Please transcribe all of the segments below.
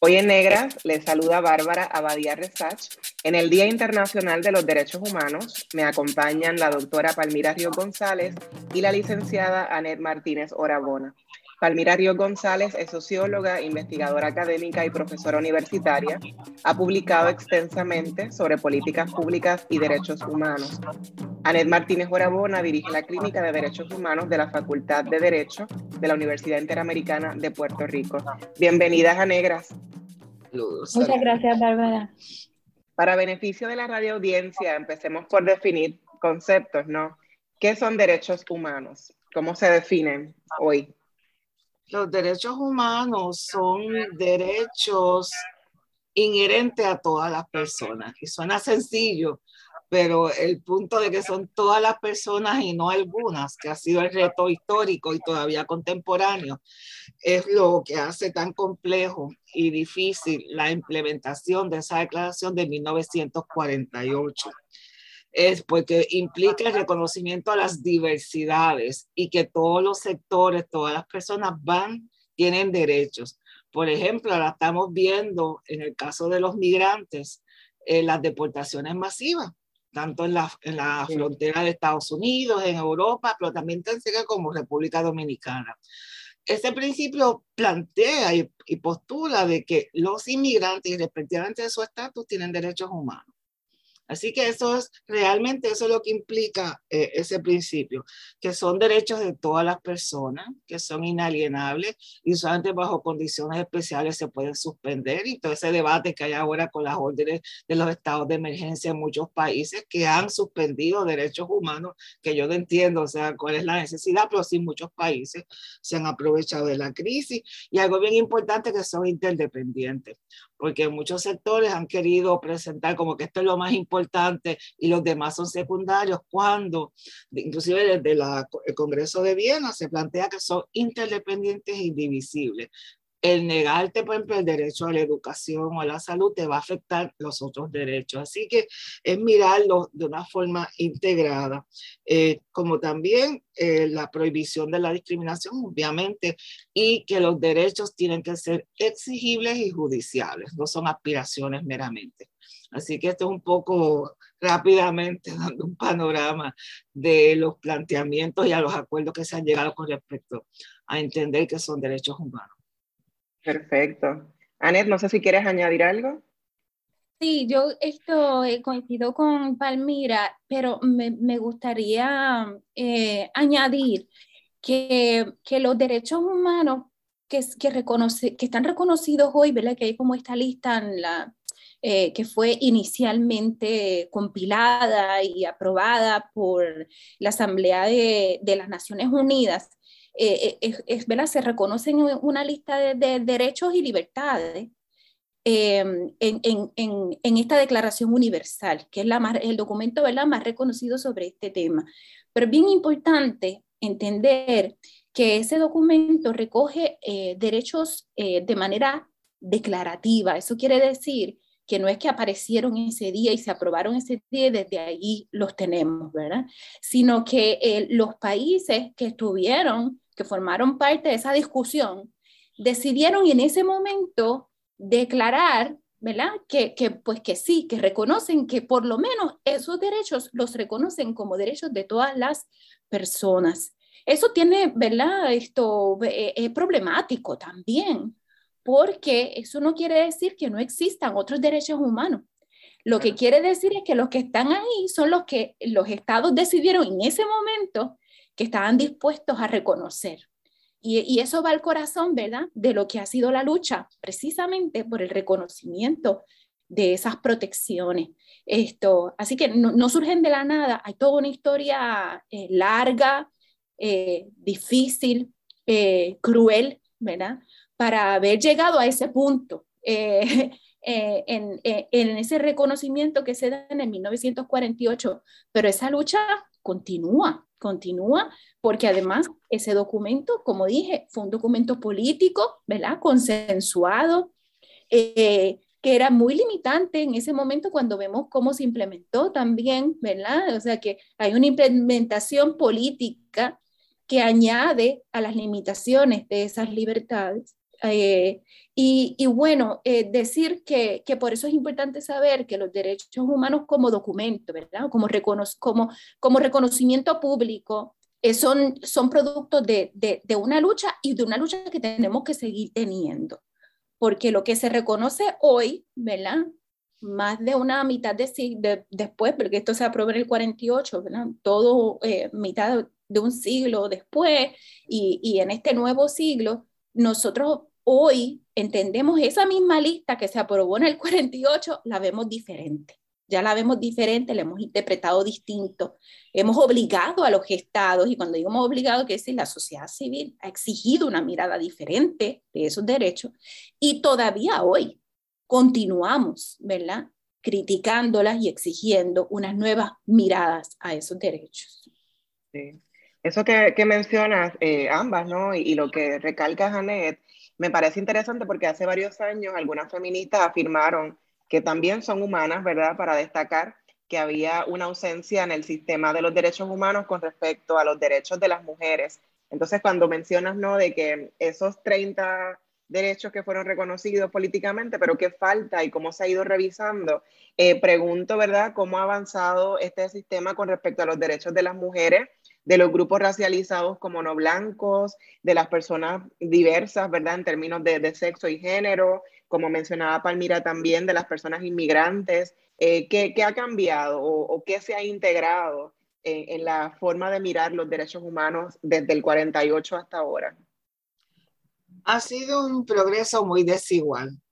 Hoy en Negras les saluda Bárbara Abadía Resach. En el Día Internacional de los Derechos Humanos me acompañan la doctora Palmira Río González y la licenciada Anet Martínez Orabona. Palmira Río González es socióloga, investigadora académica y profesora universitaria. Ha publicado extensamente sobre políticas públicas y derechos humanos. Anet Martínez Orabona dirige la Clínica de Derechos Humanos de la Facultad de Derecho de la Universidad Interamericana de Puerto Rico. Bienvenidas a Negras. Muchas gracias, Bárbara. Para beneficio de la radio audiencia, empecemos por definir conceptos, ¿no? ¿Qué son derechos humanos? ¿Cómo se definen hoy? Los derechos humanos son derechos inherentes a todas las personas. Y suena sencillo, pero el punto de que son todas las personas y no algunas, que ha sido el reto histórico y todavía contemporáneo, es lo que hace tan complejo y difícil la implementación de esa declaración de 1948 es porque implica el reconocimiento a las diversidades y que todos los sectores, todas las personas van, tienen derechos. Por ejemplo, ahora estamos viendo en el caso de los migrantes eh, las deportaciones masivas, tanto en la, en la frontera de Estados Unidos, en Europa, pero también tan cerca como República Dominicana. Este principio plantea y, y postula de que los inmigrantes, respectivamente de su estatus, tienen derechos humanos. Así que eso es realmente eso es lo que implica eh, ese principio, que son derechos de todas las personas, que son inalienables y solamente bajo condiciones especiales se pueden suspender. Y todo ese debate que hay ahora con las órdenes de los estados de emergencia en muchos países que han suspendido derechos humanos, que yo no entiendo, o sea, cuál es la necesidad, pero sí muchos países se han aprovechado de la crisis. Y algo bien importante que son interdependientes porque muchos sectores han querido presentar como que esto es lo más importante y los demás son secundarios, cuando inclusive desde el Congreso de Viena se plantea que son interdependientes e indivisibles el negarte, por ejemplo, el derecho a la educación o a la salud te va a afectar los otros derechos. Así que es mirarlo de una forma integrada, eh, como también eh, la prohibición de la discriminación, obviamente, y que los derechos tienen que ser exigibles y judiciales, no son aspiraciones meramente. Así que esto es un poco rápidamente dando un panorama de los planteamientos y a los acuerdos que se han llegado con respecto a entender que son derechos humanos. Perfecto. Anet, no sé si quieres añadir algo. Sí, yo esto eh, coincido con Palmira, pero me, me gustaría eh, añadir que, que, los derechos humanos que, que, reconoce, que están reconocidos hoy, ¿verdad? que hay como esta lista en la, eh, que fue inicialmente compilada y aprobada por la Asamblea de, de las Naciones Unidas, eh, eh, es, ¿verdad? se reconocen una lista de, derechos y libertades en, en, en, esta Declaración Universal, que es la el documento ¿verdad? más reconocido sobre este tema. Pero es bien importante entender que ese documento recoge eh, derechos de manera declarativa. Eso quiere decir que no es que aparecieron ese día y se aprobaron ese día desde ahí los tenemos, ¿verdad? Sino que los países que estuvieron que formaron parte de esa discusión, decidieron en ese momento declarar, ¿verdad? Que, que, pues que sí, que reconocen que por lo menos esos derechos los reconocen como derechos de todas las personas. Eso tiene, ¿verdad? Esto eh, es problemático también, porque eso no quiere decir que no existan otros derechos humanos. Lo que quiere decir es que los que están ahí son los que los estados decidieron en ese momento que estaban dispuestos a reconocer. Y, eso va al corazón, ¿verdad? De lo que ha sido la lucha, precisamente por el reconocimiento de esas protecciones. Esto, así que no, surgen de la nada, hay toda una historia eh, larga, eh, difícil, eh, cruel, ¿verdad? Para haber llegado a ese punto. En, en, ese reconocimiento que se da en el 1948, pero esa lucha continúa, continúa, porque además ese documento, como dije, fue un documento político, ¿verdad? Consensuado, eh, que era muy limitante en ese momento cuando vemos cómo se implementó también, ¿verdad? O sea que hay una implementación política que añade a las limitaciones de esas libertades. Eh, y, bueno, eh, decir que, que, por eso es importante saber que los derechos humanos como documento, ¿verdad? Como, como, como reconocimiento público, eh, son, son productos de, de, de, una lucha y de una lucha que tenemos que seguir teniendo. Porque lo que se reconoce hoy, ¿verdad? Más de una mitad de, de después, porque esto se aprobó en el 48, ¿verdad? Todo mitad de un siglo después y, y en este nuevo siglo, nosotros hoy entendemos esa misma lista que se aprobó en el 48, la vemos diferente. Ya la vemos diferente, la hemos interpretado distinto. Hemos obligado a los estados, y cuando digo hemos obligado, que decir la sociedad civil ha exigido una mirada diferente de esos derechos, y todavía hoy continuamos, ¿verdad? Criticándolas y exigiendo unas nuevas miradas a esos derechos. Sí. Eso que, mencionas eh, ambas, ¿no? Y, lo que recalca Janet, me parece interesante porque hace varios años algunas feministas afirmaron que también son humanas, ¿verdad? Para destacar que había una ausencia en el sistema de los derechos humanos con respecto a los derechos de las mujeres. Entonces, cuando mencionas, ¿no? De que esos 30 derechos que fueron reconocidos políticamente, pero qué falta y cómo se ha ido revisando, eh, pregunto, ¿verdad? ¿Cómo ha avanzado este sistema con respecto a los derechos de las mujeres de los grupos racializados como no blancos, de las personas diversas, ¿verdad? En términos de, sexo y género, como mencionaba Palmira también, de las personas inmigrantes. Eh, ¿qué, ha cambiado o, qué se ha integrado en, la forma de mirar los derechos humanos desde el 48 hasta ahora? Ha sido un progreso muy desigual.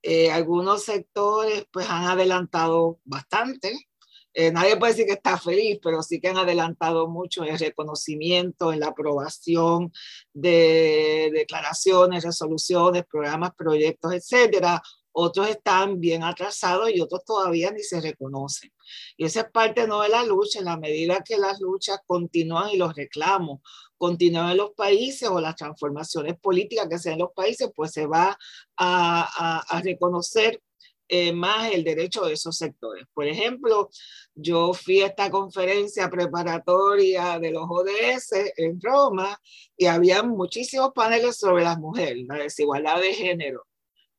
Eh, algunos sectores pues han adelantado bastante, eh, nadie puede decir que está feliz, pero sí que han adelantado mucho en el reconocimiento, en la aprobación de declaraciones, resoluciones, programas, proyectos, etcétera. Otros están bien atrasados y otros todavía ni se reconocen. Y esa es parte no de la lucha, en la medida que las luchas continúan y los reclamos continúan en los países o las transformaciones políticas que sean en los países, pues se va a, a, a reconocer eh, más el derecho de esos sectores. Por ejemplo, yo fui a esta conferencia preparatoria de los ODS en Roma y había muchísimos paneles sobre las mujeres, la desigualdad de género.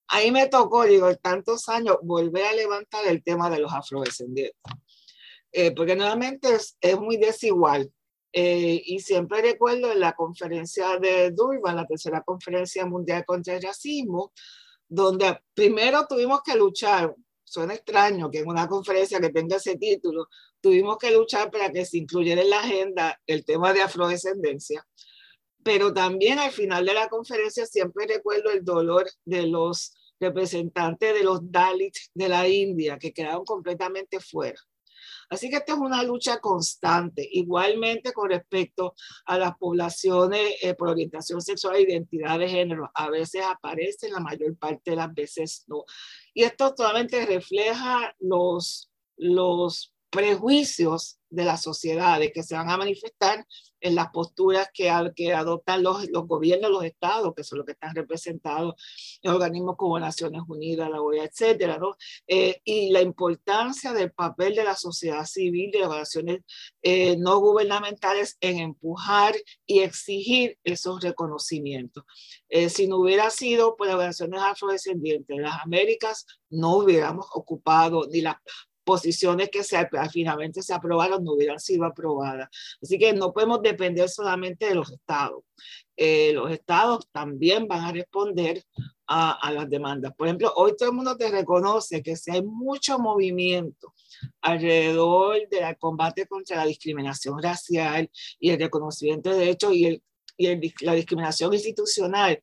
Ahí me tocó, digo, tantos años, volver a levantar el tema de los afrodescendientes, eh, porque nuevamente es, es muy desigual. Eh, y siempre recuerdo en la conferencia de Durban, la tercera conferencia mundial contra el racismo, donde primero tuvimos que luchar, suena extraño que en una conferencia que tenga ese título, tuvimos que luchar para que se incluyera en la agenda el tema de afrodescendencia, pero también al final de la conferencia siempre recuerdo el dolor de los representantes de los Dalits de la India que quedaron completamente fuera. Así que esta es una lucha constante, igualmente con respecto a las poblaciones eh, por orientación sexual e identidad de género. A veces aparecen, la mayor parte de las veces no. Y esto solamente refleja los, los prejuicios de la sociedad, de que se van a manifestar en las posturas que, que adoptan los, los gobiernos, los estados, que son los que están representados en organismos como Naciones Unidas, la OEA, etcétera, ¿no? Eh, y la importancia del papel de la sociedad civil, de las organizaciones eh, no gubernamentales en empujar y exigir esos reconocimientos. Eh, si no hubiera sido por las organizaciones afrodescendientes de las Américas, no hubiéramos ocupado ni la posiciones que se, finalmente se aprobaron no hubieran sido aprobadas. Así que no podemos depender solamente de los estados. Eh, los estados también van a responder a, a, las demandas. Por ejemplo, hoy todo el mundo te reconoce que si hay mucho movimiento alrededor del combate contra la discriminación racial y el reconocimiento de derechos y el y la discriminación institucional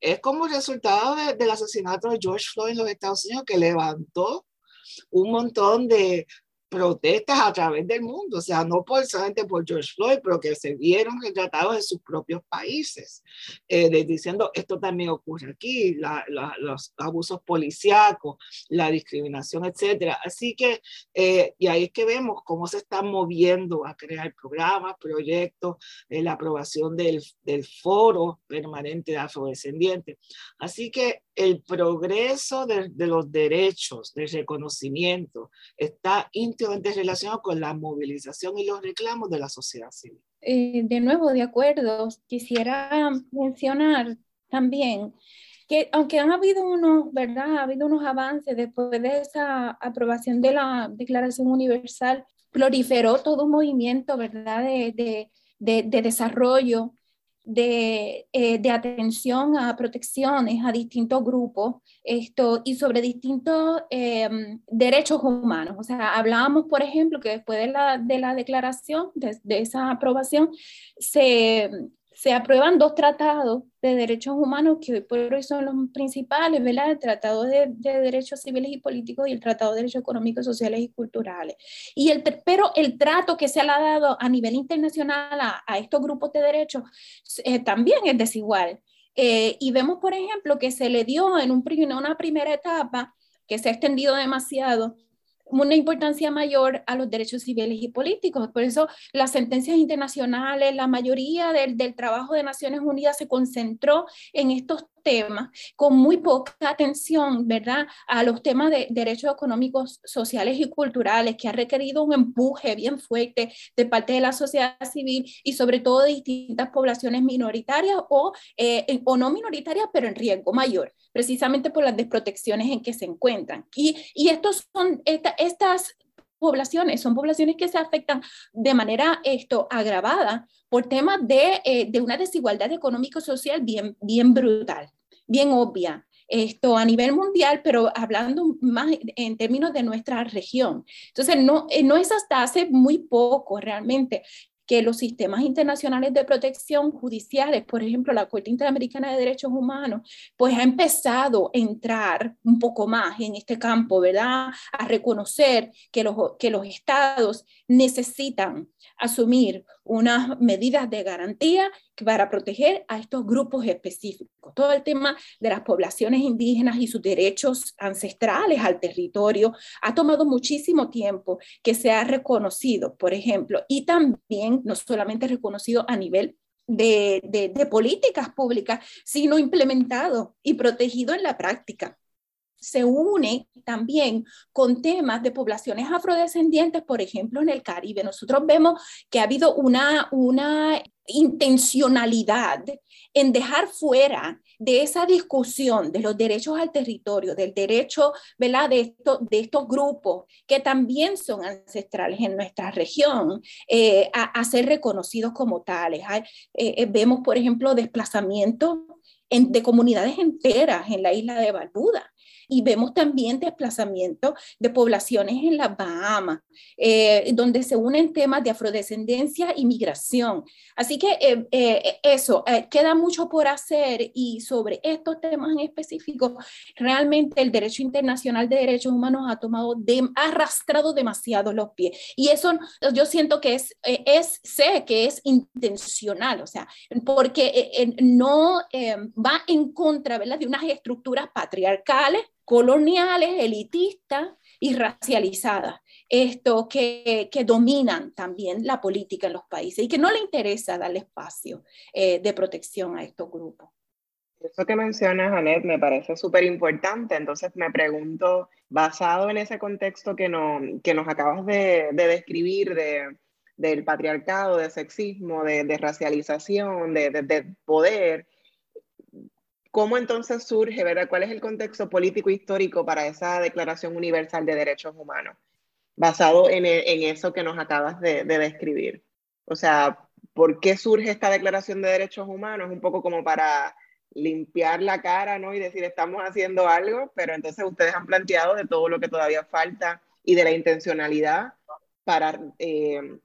es como resultado del asesinato de George Floyd en los Estados Unidos que levantó un montón de protestas a través del mundo, o sea, no por, solamente por George Floyd, pero que se vieron retratados en sus propios países, eh, diciendo esto también ocurre aquí, los abusos policíacos, la discriminación, etcétera. Así que, eh, y ahí es que vemos cómo se están moviendo a crear programas, proyectos, eh, la aprobación del, del foro permanente de afrodescendientes. Así que el progreso de, de, los derechos, del reconocimiento, está íntimamente relacionado con la movilización y los reclamos de la sociedad civil. Eh, de nuevo, de acuerdo, quisiera mencionar también que aunque han habido unos, ¿verdad? Ha habido unos avances después de esa aprobación de la Declaración Universal, proliferó todo un movimiento, ¿verdad? de, de, de, de desarrollo de, eh, de, atención a protecciones a distintos grupos esto, y sobre distintos em, derechos humanos. O sea, hablábamos, por ejemplo, que después de la, de la declaración, de, de esa aprobación, se, se aprueban dos tratados de derechos humanos que hoy por hoy son los principales, ¿verdad? El Tratado de, Derechos Civiles y Políticos y el Tratado de Derechos Económicos, Sociales y Culturales. Y el, pero el trato que se ha dado a nivel internacional a, estos grupos de derechos eh, también es desigual. Eh, y vemos, por ejemplo, que se le dio en un, una primera etapa que se ha extendido demasiado una importancia mayor a los derechos civiles y políticos. Por eso las sentencias internacionales, la mayoría del, del trabajo de Naciones Unidas se concentró en estos temas con muy poca atención, ¿verdad?, a los temas de derechos económicos, sociales y culturales, que ha requerido un empuje bien fuerte de parte de la sociedad civil y sobre todo de distintas poblaciones minoritarias o, eh, o no minoritarias, pero en riesgo mayor, precisamente por las desprotecciones en que se encuentran. Y, y estos son, estas poblaciones, son poblaciones que se afectan de manera esto agravada por temas de, eh, de una desigualdad económico-social bien, bien brutal bien obvia esto a nivel mundial, pero hablando más en términos de nuestra región. Entonces, no, eh, no es hasta hace muy poco realmente que los sistemas internacionales de protección judiciales, por ejemplo, la Corte Interamericana de Derechos Humanos, pues ha empezado a entrar un poco más en este campo, ¿verdad? A reconocer que los, que los estados necesitan asumir unas medidas de garantía para proteger a estos grupos específicos. Todo el tema de las poblaciones indígenas y sus derechos ancestrales al territorio ha tomado muchísimo tiempo que sea reconocido, por ejemplo, y también no solamente reconocido a nivel de políticas públicas, sino implementado y protegido en la práctica se une también con temas de poblaciones afrodescendientes, por ejemplo, en el Caribe. Nosotros vemos que ha habido una, una intencionalidad en dejar fuera de esa discusión de los derechos al territorio, del derecho ¿verdad? De, esto, de estos grupos que también son ancestrales en nuestra región, eh, a, ser reconocidos como tales. Eh, eh, vemos, por ejemplo, desplazamientos de comunidades enteras en la isla de Barbuda y vemos también desplazamiento de poblaciones en las Bahamas, eh, donde se unen temas de afrodescendencia y migración. Así que eh, eh, eso, queda mucho por hacer y sobre estos temas en específico, realmente el derecho internacional de derechos humanos ha tomado, de, ha arrastrado demasiado los pies. Y eso yo siento que es, es sé que es intencional, o sea, porque no va en contra ¿verdad? de unas estructuras patriarcales coloniales, elitistas y racializadas, esto que, que, dominan también la política en los países y que no le interesa darle espacio eh, de protección a estos grupos. Eso que mencionas, Anet, me parece súper importante. Entonces me pregunto, basado en ese contexto que, no, que nos acabas de, de describir de, del patriarcado, de sexismo, de, de racialización, de, poder, ¿Cómo entonces surge, verdad? ¿Cuál es el contexto político histórico para esa Declaración Universal de Derechos Humanos? Basado en, en eso que nos acabas de, de, describir. O sea, ¿por qué surge esta Declaración de Derechos Humanos? Un poco como para limpiar la cara, ¿no? Y decir, estamos haciendo algo, pero entonces ustedes han planteado de todo lo que todavía falta y de la intencionalidad para eh,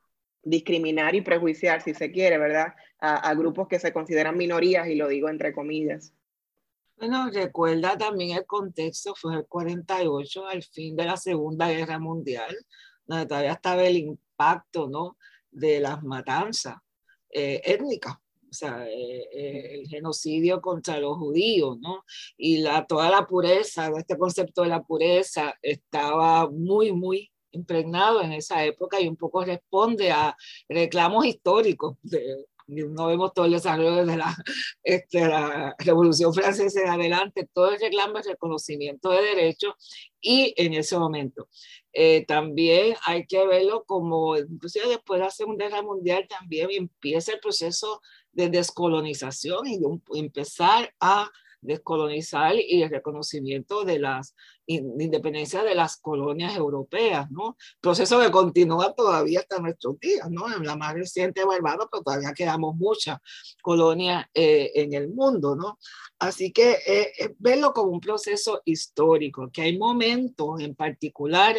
discriminar y prejuiciar, si se quiere, ¿verdad? A, grupos que se consideran minorías, y lo digo entre comillas. Bueno, recuerda también el contexto, fue el 48, al fin de la Segunda Guerra Mundial, donde todavía estaba el impacto, ¿no? De las matanzas eh, étnicas o sea, eh, eh, el genocidio contra los judíos, ¿no? Y la, toda la pureza, este concepto de la pureza estaba muy, muy impregnado en esa época y un poco responde a reclamos históricos de, no vemos todo el desarrollo desde la, este, la Revolución Francesa en adelante, todo el reclamo de reconocimiento de derechos y en ese momento. Eh, también hay que verlo como, inclusive después de la Segunda Guerra Mundial, también empieza el proceso de descolonización y de empezar a descolonizar y el reconocimiento de las independencias de las colonias europeas, ¿no? Proceso que continúa todavía hasta nuestros días, ¿no? En la más reciente Barbados, pero todavía quedamos muchas colonias eh, en el mundo, ¿no? Así que eh, verlo como un proceso histórico, que hay momentos en particular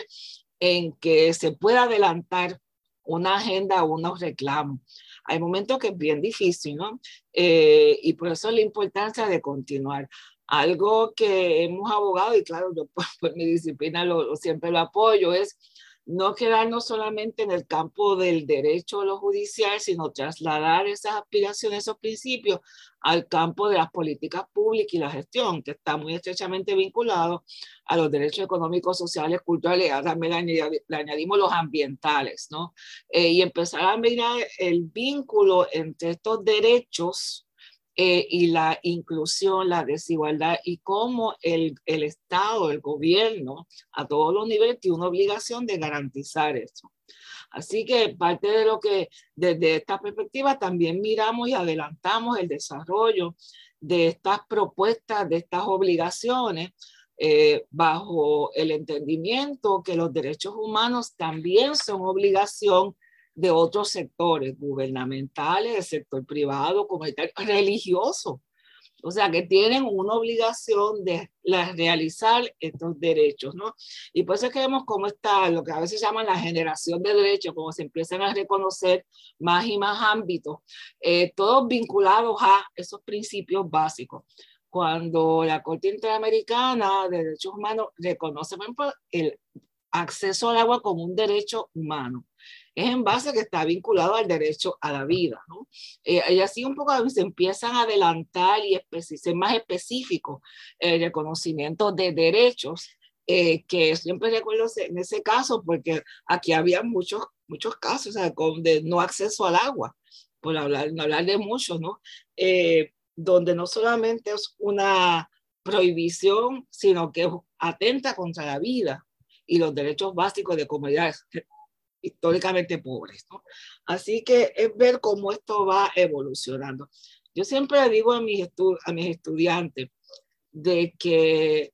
en que se puede adelantar una agenda o unos reclamos hay momentos que es bien difícil, ¿no? Eh, y por eso la importancia de continuar. Algo que hemos abogado, y claro, yo por, mi disciplina lo, siempre lo apoyo, es no quedarnos solamente en el campo del derecho a lo judicial, sino trasladar esas aspiraciones, esos principios al campo de las políticas públicas y la gestión, que está muy estrechamente vinculado a los derechos económicos, sociales, culturales, también le, añadimos los ambientales, ¿no? Eh, y empezar a mirar el vínculo entre estos derechos eh, y la inclusión, la desigualdad y cómo el, el, Estado, el gobierno, a todos los niveles, tiene una obligación de garantizar eso. Así que parte de lo que desde esta perspectiva también miramos y adelantamos el desarrollo de estas propuestas, de estas obligaciones, eh, bajo el entendimiento que los derechos humanos también son obligación de otros sectores gubernamentales, del sector privado, comunitario, religioso. O sea, que tienen una obligación de realizar estos derechos, ¿no? Y por eso es que vemos cómo está lo que a veces llaman la generación de derechos, como se empiezan a reconocer más y más ámbitos, eh, todos vinculados a esos principios básicos. Cuando la Corte Interamericana de Derechos Humanos reconoce, por ejemplo, el acceso al agua como un derecho humano es en base que está vinculado al derecho a la vida. ¿no? Eh, y así un poco se empiezan a adelantar y ser más específicos el reconocimiento de derechos, eh, que siempre recuerdo en ese caso, porque aquí había muchos, muchos casos de no acceso al agua, por hablar, no hablar de muchos, ¿no? Eh, donde no solamente es una prohibición, sino que atenta contra la vida y los derechos básicos de comunidades históricamente pobres. ¿no? Así que es ver cómo esto va evolucionando. Yo siempre digo a mis, a mis estudiantes de que,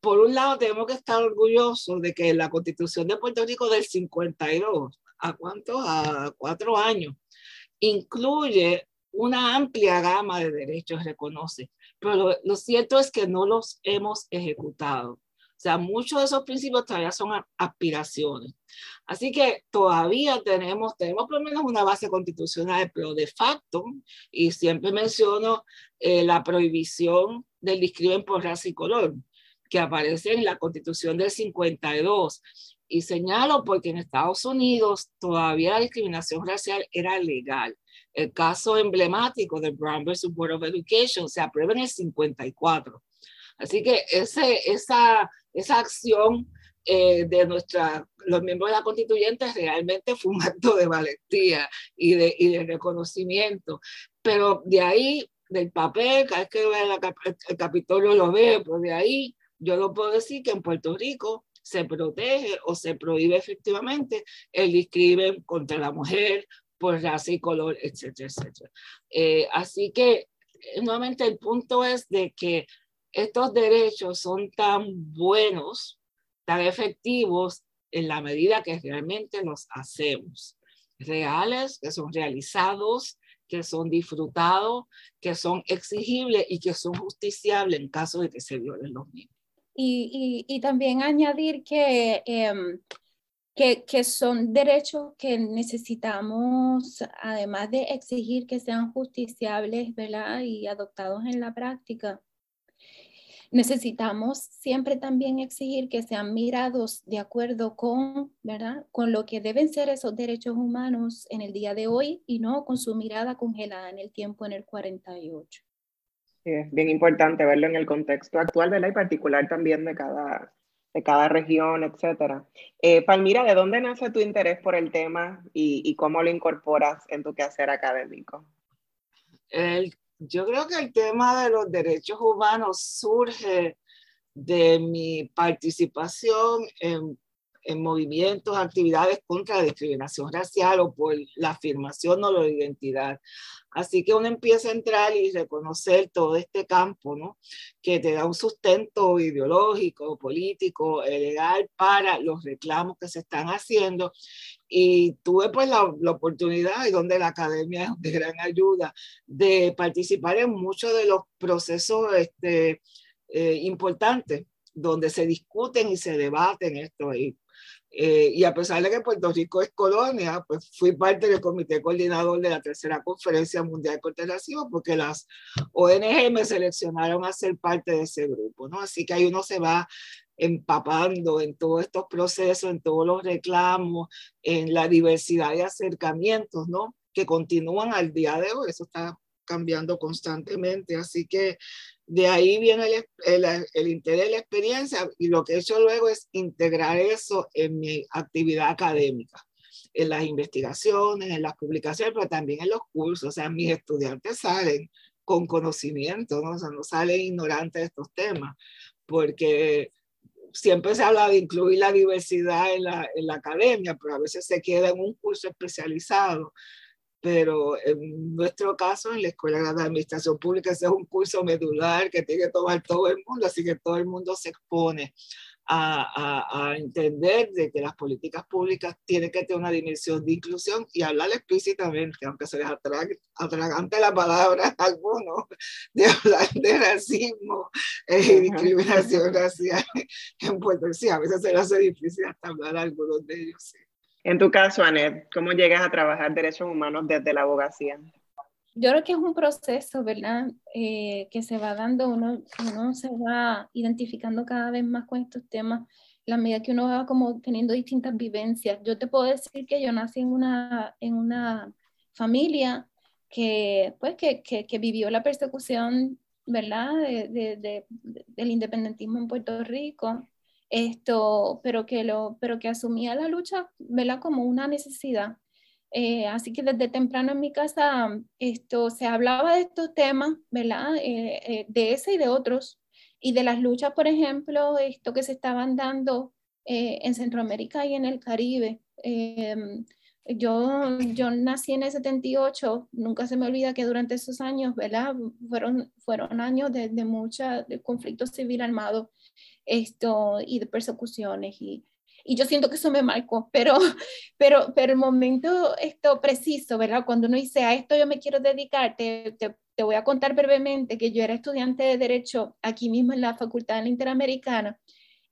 por un lado, tenemos que estar orgullosos de que la constitución de Puerto Rico del 52, ¿a cuánto? A cuatro años, incluye una amplia gama de derechos, reconoce, pero lo cierto es que no los hemos ejecutado. Sea, muchos de esos principios todavía son aspiraciones. Así que todavía tenemos, tenemos por lo menos una base constitucional, pero de facto, y siempre menciono eh, la prohibición del discrimen por raza y color, que aparece en la constitución del 52. Y señalo porque en Estados Unidos todavía la discriminación racial era legal. El caso emblemático del Brown versus Board of Education se aprueba en el 54. Así que ese, esa, esa acción eh, de nuestra, los miembros de la constituyente realmente fue un acto de valentía y de, y de reconocimiento. Pero de ahí, del papel, cada vez que el, el Capitolio lo ve, pues de ahí yo no puedo decir que en Puerto Rico se protege o se prohíbe efectivamente el discrimen contra la mujer por raza y color, etcétera, etcétera. Eh, así que, nuevamente, el punto es de que estos derechos son tan buenos, tan efectivos en la medida que realmente los hacemos. Reales, que son realizados, que son disfrutados, que son exigibles y que son justiciables en caso de que se violen los niños. Y, y, también añadir que em, que, que, son derechos que necesitamos, además de exigir que sean justiciables ¿verdad? y adoptados en la práctica, necesitamos siempre también exigir que sean mirados de acuerdo con, ¿verdad? con lo que deben ser esos derechos humanos en el día de hoy y no con su mirada congelada en el tiempo en el 48. Sí, es bien importante verlo en el contexto actual, ¿verdad? Y particular también de cada, de cada región, etcétera. Eh, Palmira, ¿de dónde nace tu interés por el tema y, y cómo lo incorporas en tu quehacer académico? El yo creo que el tema de los derechos humanos surge de mi participación en, en movimientos, actividades contra la discriminación racial o por la afirmación o la identidad. Así que uno empieza a entrar y reconocer todo este campo, ¿no? Que te da un sustento ideológico, político, legal para los reclamos que se están haciendo. Y tuve pues la, la oportunidad, y donde la academia es de gran ayuda, de participar en muchos de los procesos este, eh, importantes donde se discuten y se debaten esto. Y eh, y a pesar de que Puerto Rico es colonia, pues fui parte del comité coordinador de la tercera conferencia mundial contra el racismo porque las ONG me seleccionaron a ser parte de ese grupo, ¿no? Así que ahí uno se va empapando en todos estos procesos, en todos los reclamos, en la diversidad de acercamientos, ¿no? Que continúan al día de hoy, eso está cambiando constantemente, así que de ahí viene el, el, interés, la experiencia y lo que he hecho luego es integrar eso en mi actividad académica, en las investigaciones, en las publicaciones, pero también en los cursos. O sea, mis estudiantes salen con conocimiento, ¿no? O sea, no salen ignorantes de estos temas, porque siempre se habla de incluir la diversidad en la, en la academia, pero a veces se queda en un curso especializado. Pero en nuestro caso, en la Escuela de Administración Pública, ese es un curso medular que tiene que tomar todo el mundo, así que todo el mundo se expone a, a, entender de que las políticas públicas tienen que tener una dimensión de inclusión y hablar explícitamente, aunque se les atragante la palabra a algunos, de hablar de racismo eh, y discriminación racial en Puerto Rico. Sí, a veces se les hace difícil hasta hablar a algunos de ellos. Sí. En tu caso, Anet, ¿cómo llegas a trabajar derechos humanos desde la abogacía? Yo creo que es un proceso, ¿verdad? Eh, que se va dando, uno, uno se va identificando cada vez más con estos temas, la medida que uno va como teniendo distintas vivencias. Yo te puedo decir que yo nací en una, en una familia que, pues, que, que, que vivió la persecución, ¿verdad? De, de, de, del independentismo en Puerto Rico esto, pero que, lo, pero que asumía la lucha ¿verdad? como una necesidad. Eh, así que desde temprano en mi casa esto, se hablaba de estos temas, ¿verdad? Eh, eh, de ese y de otros, y de las luchas, por ejemplo, esto que se estaban dando en Centroamérica y en el Caribe. Em, yo, yo nací en el 78, nunca se me olvida que durante esos años, ¿verdad? Fueron, fueron años de, de mucha de conflicto civil armado esto, y de persecuciones y, y yo siento que eso me marcó, pero, pero, pero el momento esto preciso, ¿verdad? Cuando uno dice, a esto yo me quiero dedicar, te, te, te, voy a contar brevemente que yo era estudiante de Derecho aquí mismo en la Facultad Interamericana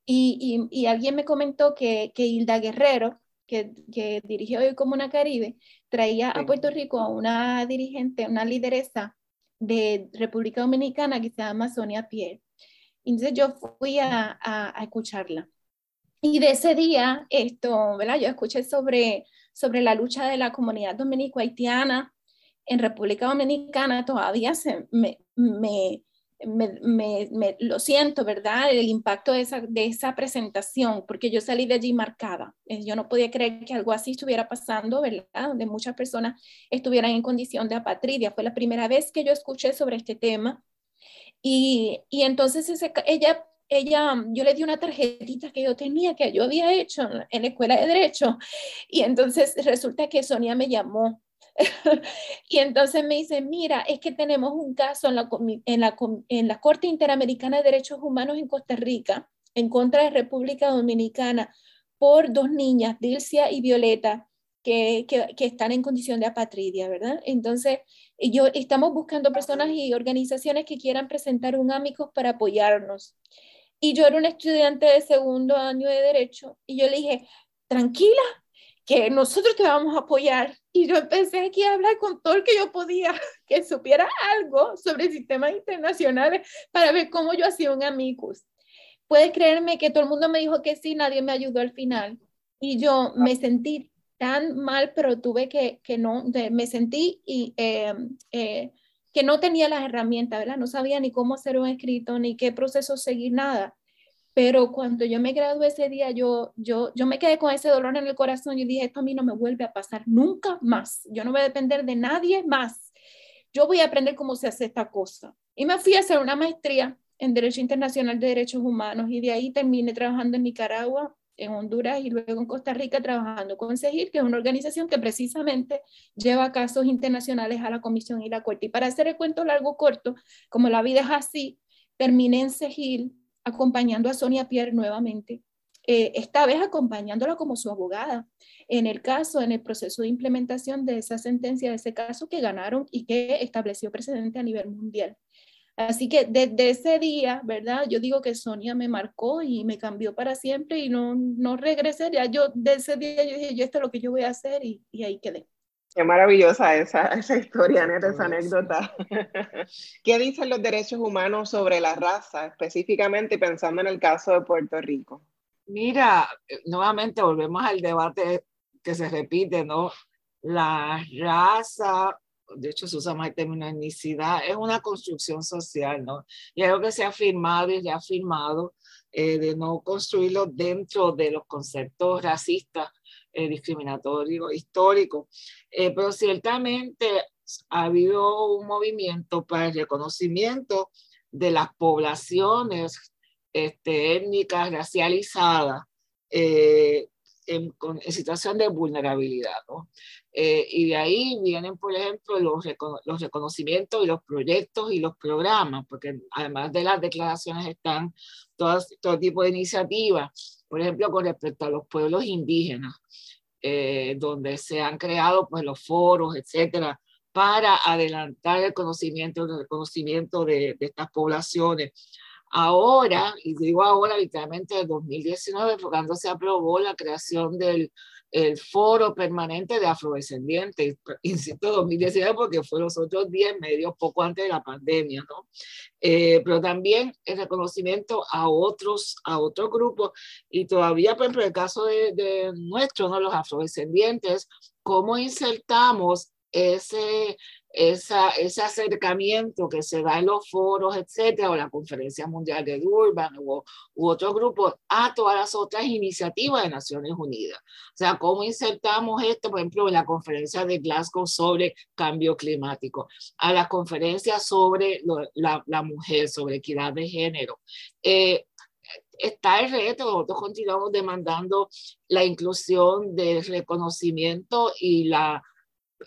y, y, y alguien me comentó que, que Hilda Guerrero, que, que, dirigió hoy Comuna Caribe, traía a Puerto Rico a una dirigente, una lideresa de República Dominicana que se llama Sonia Pierre. Entonces yo fui a, a, escucharla. Y de ese día, esto, ¿verdad? Yo escuché sobre, sobre la lucha de la comunidad dominico-haitiana en República Dominicana, todavía me, me, me, me, lo siento, ¿verdad? El impacto de esa, de esa presentación, porque yo salí de allí marcada. Eh, yo no podía creer que algo así estuviera pasando, ¿verdad? Donde muchas personas estuvieran en condición de apatridia. Fue la primera vez que yo escuché sobre este tema y, y entonces ese, ella, ella, yo le di una tarjetita que yo tenía, que yo había hecho en la escuela de derecho. Y entonces resulta que Sonia me llamó. y entonces me dice, mira, es que tenemos un caso en la, en, la, en la Corte Interamericana de Derechos Humanos en Costa Rica, en contra de República Dominicana, por dos niñas, Dilcia y Violeta, que, que, están en condición de apatridia, ¿verdad? Entonces, yo, estamos buscando personas y organizaciones que quieran presentar un amicus para apoyarnos. Y yo era una estudiante de segundo año de Derecho y yo le dije, tranquila, que nosotros te vamos a apoyar. Y yo empecé aquí a hablar con todo el que yo podía, que supiera algo sobre sistemas internacionales para ver cómo yo hacía un amicus. Puedes creerme que todo el mundo me dijo que sí, nadie me ayudó al final. Y yo me sentí tan mal, pero tuve que, que no, me sentí y, eh, eh, que no tenía las herramientas, ¿verdad? No sabía ni cómo hacer un escrito, ni qué proceso seguir, nada. Pero cuando yo me gradué ese día, yo, yo, yo me quedé con ese dolor en el corazón y dije, esto a mí no me vuelve a pasar nunca más. Yo no voy a depender de nadie más. Yo voy a aprender cómo se hace esta cosa. Y me fui a hacer una maestría en Derecho Internacional de Derechos Humanos y de ahí terminé trabajando en Nicaragua en Honduras y luego en Costa Rica trabajando con CEGIL, que es una organización que precisamente lleva casos internacionales a la Comisión y la Corte. Y para hacer el cuento largo corto, como la vida es así, terminé en CEGIL acompañando a Sonia Pierre nuevamente, eh, esta vez acompañándola como su abogada en el caso, en el proceso de implementación de esa sentencia, de ese caso que ganaron y que estableció precedente a nivel mundial. Así que desde ese día, ¿verdad? Yo digo que Sonia me marcó y me cambió para siempre y no, no regresé. Ya yo, desde ese día yo dije, yo esto es lo que yo voy a hacer y, y ahí quedé. Qué maravillosa esa, esa historia, Neta, esa anécdota. ¿Qué dicen los derechos humanos sobre la raza, específicamente pensando en el caso de Puerto Rico? Mira, nuevamente volvemos al debate que se repite, ¿no? La raza de hecho se usa más el término etnicidad, es una construcción social, ¿no? Y algo que se ha afirmado y reafirmado eh, de no construirlo dentro de los conceptos racistas, eh, discriminatorios, históricos. Eh, pero ciertamente ha habido un movimiento para el reconocimiento de las poblaciones este, étnicas racializadas eh, en, en, situación de vulnerabilidad. ¿no? Eh, y de ahí vienen, por ejemplo, los, los reconocimientos y los proyectos y los programas, porque además de las declaraciones están todas, todo tipo de iniciativas, por ejemplo, con respecto a los pueblos indígenas, eh, donde se han creado pues, los foros, etcétera, para adelantar el conocimiento, el reconocimiento de, de estas poblaciones. Ahora, y digo ahora, literalmente en 2019, cuando se aprobó la creación del el foro permanente de afrodescendientes, insisto, 2019 porque fue los otros 10 medios poco antes de la pandemia, ¿no? Eh, pero también el reconocimiento a otros, a otros grupos y todavía, por ejemplo, el caso de, de nuestros, ¿no? Los afrodescendientes, cómo insertamos ese, esa, ese acercamiento que se da en los foros, etcétera, o la Conferencia Mundial de Durban u, u otros grupos, a todas las otras iniciativas de Naciones Unidas. O sea, ¿cómo insertamos esto, por ejemplo, en la conferencia de Glasgow sobre cambio climático, a las conferencias sobre la, la, mujer, sobre equidad de género? Eh, está el reto, nosotros continuamos demandando la inclusión del reconocimiento y la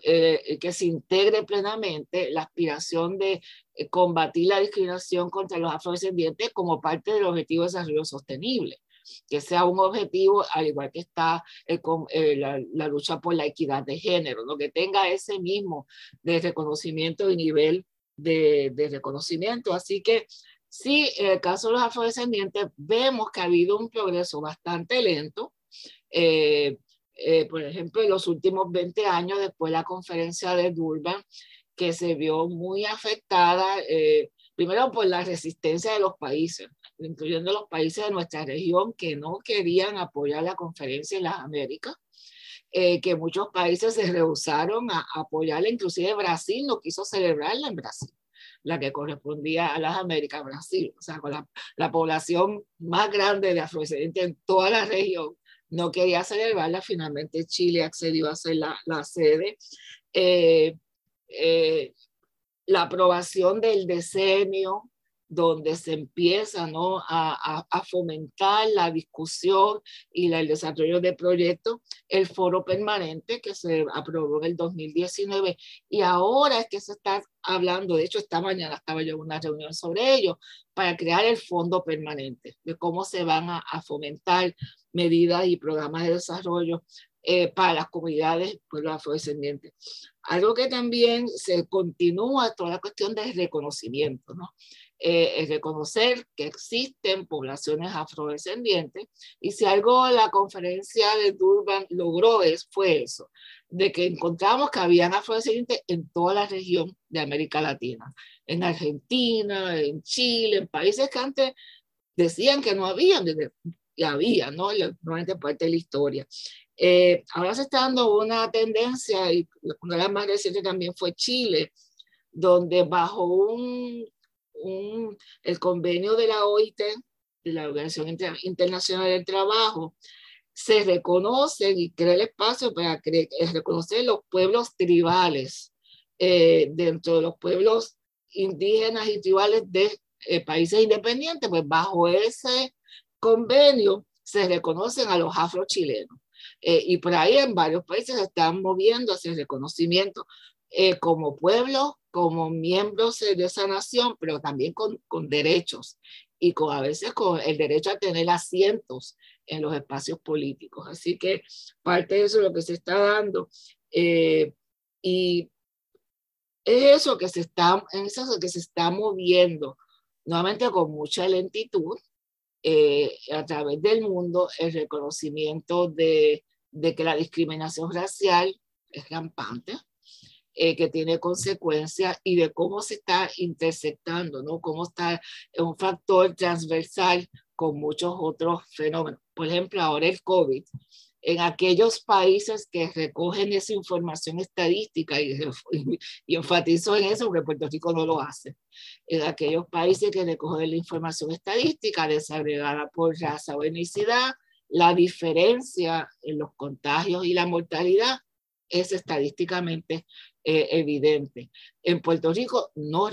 eh, que se integre plenamente la aspiración de eh, combatir la discriminación contra los afrodescendientes como parte del objetivo de desarrollo sostenible que sea un objetivo, al igual que está eh, la, la, lucha por la equidad de género, lo que tenga ese mismo de reconocimiento y nivel de, de, reconocimiento. Así que sí, en el caso de los afrodescendientes, vemos que ha habido un progreso bastante lento. Eh, eh, por ejemplo, en los últimos 20 años después de la conferencia de Durban, que se vio muy afectada, eh, primero por la resistencia de los países, incluyendo los países de nuestra región que no querían apoyar la conferencia en las Américas, eh, que muchos países se rehusaron a, apoyarla, inclusive Brasil no quiso celebrarla en Brasil la que correspondía a las Américas, Brasil, o sea, con la, la población más grande de afrodescendientes en toda la región, no quería celebrarla, finalmente Chile accedió a ser la, la sede. Eh, eh, la aprobación del decenio, donde se empieza ¿no? a, a, fomentar la discusión y la, el desarrollo de proyectos, el foro permanente que se aprobó en el 2019 y ahora es que se está hablando, de hecho esta mañana estaba yo en una reunión sobre ello, para crear el fondo permanente, de cómo se van a, a fomentar medidas y programas de desarrollo eh, para las comunidades pueblos afrodescendientes. Algo que también se continúa toda la cuestión del reconocimiento, ¿no? Eh, es reconocer que existen poblaciones afrodescendientes y si algo la conferencia de Durban logró es, fue eso, de que encontramos que habían afrodescendientes en toda la región de América Latina, en Argentina, en Chile, en países que antes decían que no habían, y había, ¿no? Normalmente parte de la historia. Eh, ahora se está dando una tendencia, y una de las más recientes también fue Chile, donde bajo un, un, el convenio de la OIT, de la Organización Internacional del Trabajo, se reconocen y crea el espacio para reconocer los pueblos tribales eh, dentro de los pueblos indígenas y tribales de eh, países independientes, pues bajo ese convenio se reconocen a los afrochilenos. Eh, y por ahí en varios países se están moviendo hacia el reconocimiento eh, como pueblo, como miembros de esa nación, pero también con, con derechos y con, a veces con el derecho a tener asientos en los espacios políticos. Así que parte de eso es lo que se está dando. Eh, y es eso que se está, es eso que se está moviendo, nuevamente con mucha lentitud, eh, a través del mundo el reconocimiento de, de, que la discriminación racial es rampante, eh, que tiene consecuencias y de cómo se está intersectando, ¿no? Cómo está un factor transversal con muchos otros fenómenos. Por ejemplo, ahora el COVID en aquellos países que recogen esa información estadística, y, y, enfatizo en eso porque Puerto Rico no lo hace, en aquellos países que recogen la información estadística desagregada por raza o etnicidad, la diferencia en los contagios y la mortalidad es estadísticamente eh, evidente. En Puerto Rico no,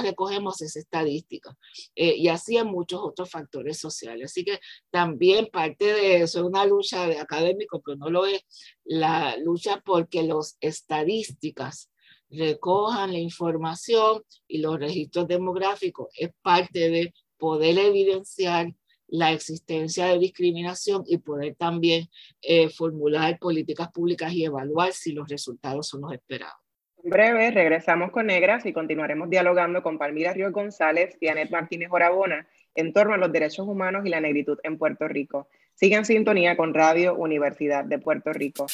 recogemos esa estadística eh, y así en muchos otros factores sociales. Así que también parte de eso es una lucha de académicos, pero no lo es, la lucha porque los estadísticas recojan la información y los registros demográficos es parte de poder evidenciar la existencia de discriminación y poder también eh, formular políticas públicas y evaluar si los resultados son los esperados. En breve regresamos con Negras y continuaremos dialogando con Palmira Río González y Anet Martínez Orabona en torno a los derechos humanos y la negritud en Puerto Rico. Sigan en sintonía con Radio Universidad de Puerto Rico.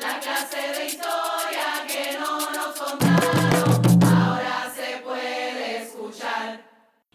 La clase de historia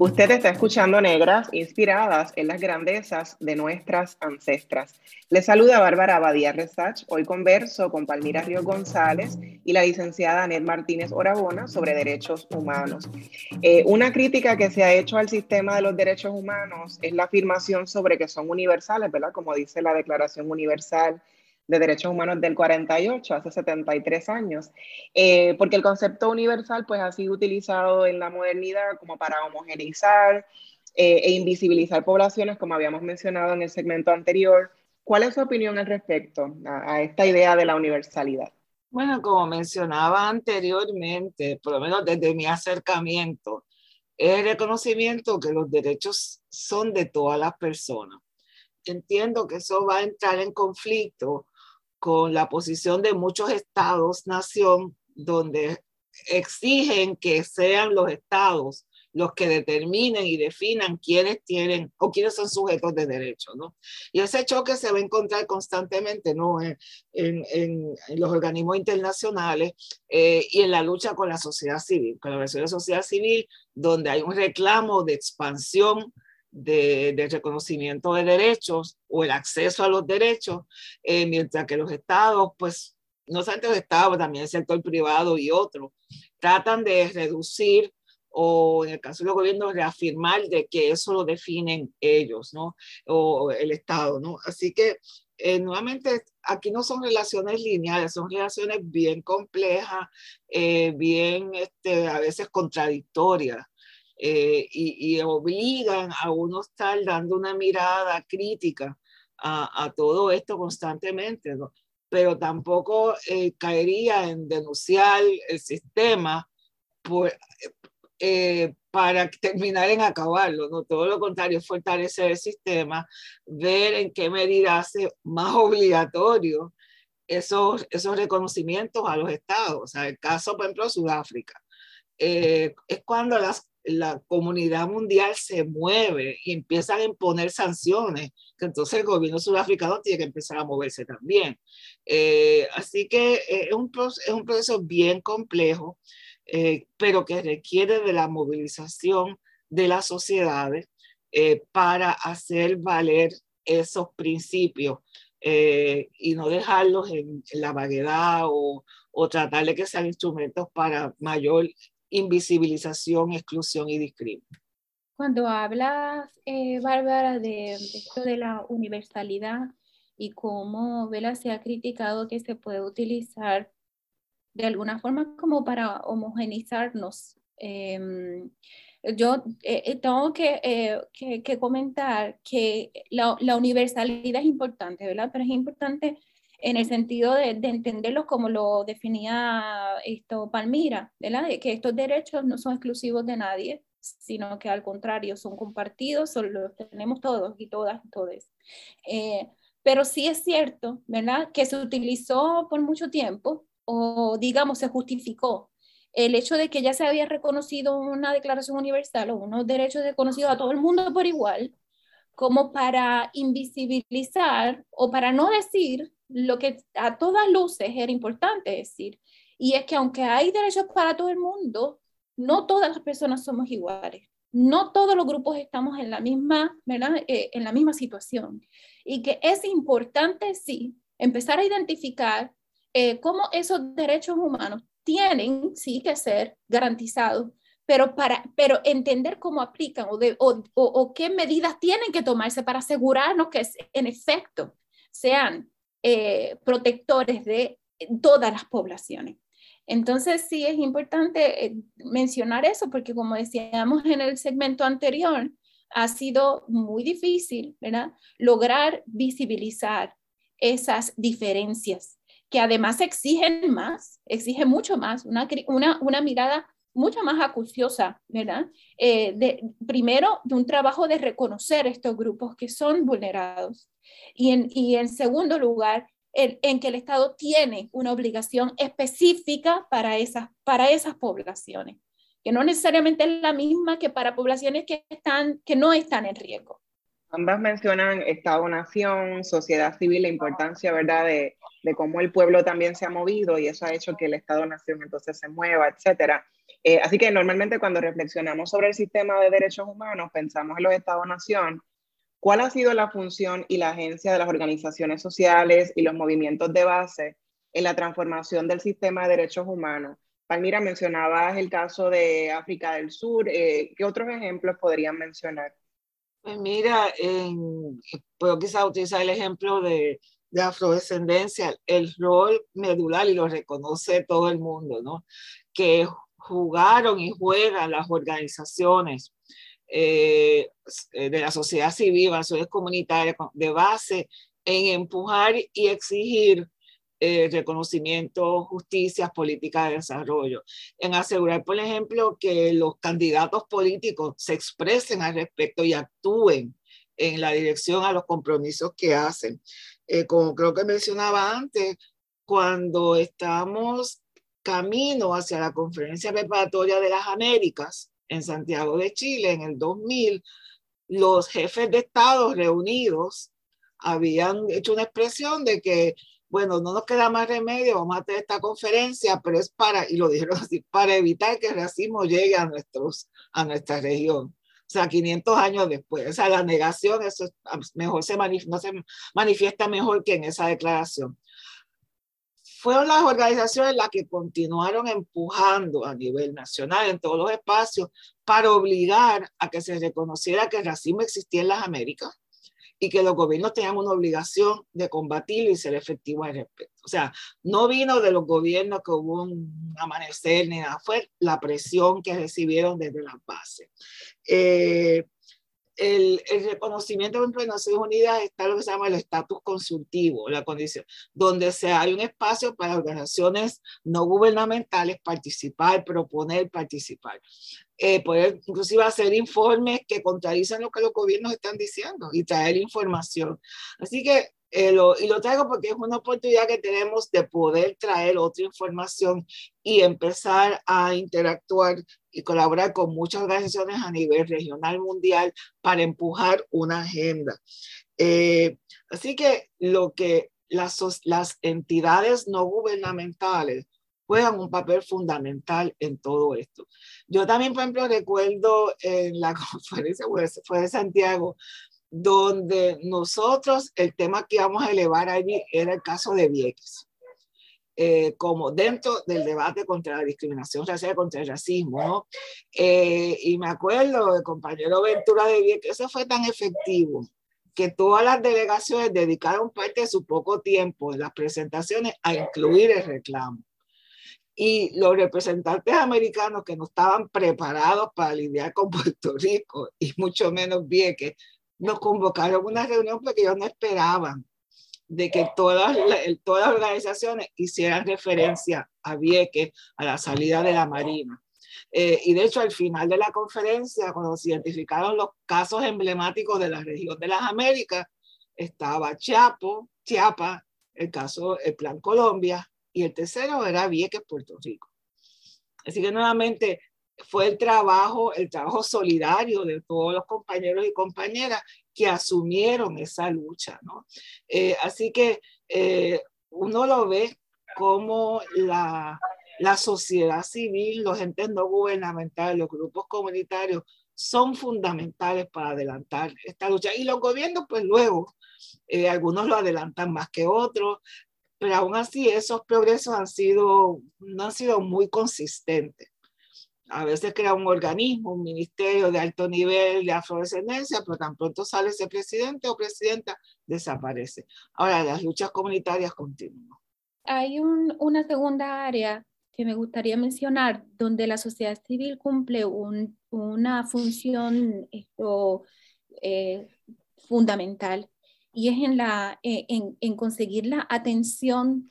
Usted está escuchando Negras, inspiradas en las grandezas de nuestras ancestras. Les saluda Bárbara Abadía Resach. Hoy converso con Palmira Río González y la licenciada Anet Martínez Orabona sobre derechos humanos. Eh, una crítica que se ha hecho al sistema de los derechos humanos es la afirmación sobre que son universales, ¿verdad? Como dice la Declaración Universal de Derechos Humanos del 48, hace 73 años, eh, porque el concepto universal pues ha sido utilizado en la modernidad como para homogeneizar eh, e invisibilizar poblaciones, como habíamos mencionado en el segmento anterior. ¿Cuál es su opinión al respecto a, esta idea de la universalidad? Bueno, como mencionaba anteriormente, por lo menos desde mi acercamiento, es el reconocimiento que los derechos son de todas las personas. Entiendo que eso va a entrar en conflicto con la posición de muchos estados, nación, donde exigen que sean los estados los que determinen y definan quiénes tienen o quiénes son sujetos de derecho, ¿no? Y ese choque se va a encontrar constantemente, ¿no? En, en, los organismos internacionales eh, y en la lucha con la sociedad civil, con la versión de sociedad civil, donde hay un reclamo de expansión de, reconocimiento de derechos o el acceso a los derechos, eh, mientras que los estados, pues no solamente los estados, también el sector privado y otros, tratan de reducir o en el caso de los gobiernos reafirmar de que eso lo definen ellos, ¿no? O el Estado, ¿no? Así que eh, nuevamente aquí no son relaciones lineales, son relaciones bien complejas, eh, bien este, a veces contradictorias. Eh, y, obligan a uno estar dando una mirada crítica a, todo esto constantemente, pero tampoco eh, caería en denunciar el sistema por, eh, para terminar en acabarlo, ¿no? Todo lo contrario, fortalecer el sistema, ver en qué medida hace más obligatorio esos, esos reconocimientos a los estados. O sea, el caso, por ejemplo, Sudáfrica. Eh, es cuando las, la comunidad mundial se mueve y empiezan a imponer sanciones, que entonces el gobierno sudafricano tiene que empezar a moverse también. Eh, así que es, un, es un proceso bien complejo. Eh, pero que requiere de la movilización de las sociedades eh, para hacer valer esos principios eh, y no dejarlos en, la vaguedad o, o, tratar de que sean instrumentos para mayor invisibilización, exclusión y discriminación. Cuando hablas, Bárbara, de, esto de la universalidad y cómo Vela se ha criticado que se puede utilizar de alguna forma como para homogenizarnos. Em, yo eh, eh, tengo eh, que, que, comentar que la, la, universalidad es importante, ¿verdad? Pero es importante en el sentido de, de, entenderlo como lo definía esto Palmira, ¿verdad? que estos derechos no son exclusivos de nadie, sino que al contrario son compartidos, son, los tenemos todos y todas y todos. pero sí es cierto, ¿verdad? Que se utilizó por mucho tiempo o digamos se justificó el hecho de que ya se había reconocido una declaración universal o unos derechos reconocidos a todo el mundo por igual, como para invisibilizar o para no decir lo que a todas luces era importante decir. Y es que aunque hay derechos para todo el mundo, no todas las personas somos iguales. No todos los grupos estamos en la misma. Eh, en la misma situación. Y que es importante, sí, empezar a identificar eh, cómo esos derechos humanos tienen, sí, que ser garantizados, pero, para, pero entender cómo aplican o, de, o, o, qué medidas tienen que tomarse para asegurarnos que en efecto sean eh, protectores de todas las poblaciones. Entonces sí es importante eh, mencionar eso porque como decíamos en el segmento anterior, ha sido muy difícil. Lograr visibilizar esas diferencias que además exigen más, exigen mucho más, una, una, una mirada mucho más acuciosa, ¿verdad? Eh, de, primero, de un trabajo de reconocer estos grupos que son vulnerados. Y en, y en segundo lugar, en que el Estado tiene una obligación específica para esas, para esas poblaciones, que no necesariamente es la misma que para poblaciones que, están, que no están en riesgo. Ambas mencionan Estado-Nación, sociedad civil, la importancia, ¿verdad?, de, de, cómo el pueblo también se ha movido y eso ha hecho que el Estado-Nación entonces se mueva, etcétera. Eh, así que normalmente cuando reflexionamos sobre el sistema de derechos humanos, pensamos en los Estados-Nación. ¿Cuál ha sido la función y la agencia de las organizaciones sociales y los movimientos de base en la transformación del sistema de derechos humanos? Palmira, mencionabas el caso de África del Sur. Eh, ¿Qué otros ejemplos podrían mencionar? Pues mira, puedo quizás utilizar el ejemplo de, de, afrodescendencia, el rol medular, y lo reconoce todo el mundo, ¿no? Que jugaron y juegan las organizaciones eh, de la sociedad civil, sociedades comunitarias de base en empujar y exigir eh, reconocimiento, justicia, política de desarrollo, en asegurar, por ejemplo, que los candidatos políticos se expresen al respecto y actúen en la dirección a los compromisos que hacen. Eh, como creo que mencionaba antes, cuando estamos camino hacia la conferencia preparatoria de las Américas en Santiago de Chile en el 2000, los jefes de Estado reunidos habían hecho una expresión de que bueno, no nos queda más remedio, vamos a tener esta conferencia, pero es para, y lo dijeron así, para evitar que el racismo llegue a, nuestros, a nuestra región. O sea, 500 años después. O sea, la negación, eso es, mejor se, no se manifiesta mejor que en esa declaración. Fueron las organizaciones las que continuaron empujando a nivel nacional en todos los espacios para obligar a que se reconociera que el racismo existía en las Américas y que los gobiernos tenían una obligación de combatirlo y ser efectivos al respecto. O sea, no vino de los gobiernos que hubo un amanecer ni nada, fue la presión que recibieron desde las bases. Eh, el, el, reconocimiento de Naciones Unidas está lo que se llama el estatus consultivo, la condición, donde se hay un espacio para organizaciones no gubernamentales participar, proponer, participar. Eh, poder inclusive hacer informes que contradicen lo que los gobiernos están diciendo y traer información. Así que eh, lo, y lo traigo porque es una oportunidad que tenemos de poder traer otra información y empezar a interactuar y colaborar con muchas organizaciones a nivel regional, mundial, para empujar una agenda. Eh, así que lo que las, las entidades no gubernamentales juegan un papel fundamental en todo esto. Yo también, por ejemplo, recuerdo en la conferencia, fue de Santiago, donde nosotros el tema que íbamos a elevar allí era el caso de Vieques. Eh, como dentro del debate contra la discriminación racial, contra el racismo, ¿no? Eh, y me acuerdo, el compañero Ventura de Vieques, eso fue tan efectivo que todas las delegaciones dedicaron parte de su poco tiempo en las presentaciones a incluir el reclamo y los representantes americanos que no estaban preparados para lidiar con Puerto Rico y mucho menos Vieques, nos convocaron a una reunión porque ellos no esperaban de que todas, todas las organizaciones hicieran referencia a Vieques, a la salida de la Marina. Eh, y de hecho, al final de la conferencia, cuando se identificaron los casos emblemáticos de la región de las Américas, estaba Chiapo, Chiapa, el caso, el Plan Colombia, y el tercero era Vieques, Puerto Rico. Así que nuevamente fue el trabajo, el trabajo solidario de todos los compañeros y compañeras que asumieron esa lucha, ¿no? Eh, así que eh, uno lo ve como la, la sociedad civil, los entes no gubernamentales, los grupos comunitarios son fundamentales para adelantar esta lucha. Y los gobiernos, pues luego, eh, algunos lo adelantan más que otros, pero aún así esos progresos han sido, no han sido muy consistentes. A veces crea un organismo, un ministerio de alto nivel de afrodescendencia, pero tan pronto sale ese presidente o presidenta, desaparece. Ahora, las luchas comunitarias continúan. Hay un, una segunda área que me gustaría mencionar, donde la sociedad civil cumple un, una función esto, eh, fundamental y es en, la, eh, en, en conseguir la atención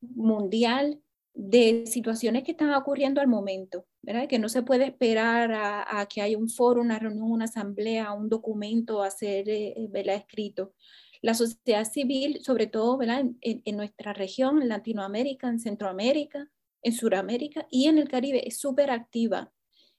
mundial de situaciones que están ocurriendo al momento, ¿verdad? Que no se puede esperar a, que haya un foro, una reunión, una asamblea, un documento a ser eh, escrito. La sociedad civil, sobre todo. En, nuestra región, en Latinoamérica, en Centroamérica, en Sudamérica y en el Caribe, es súper activa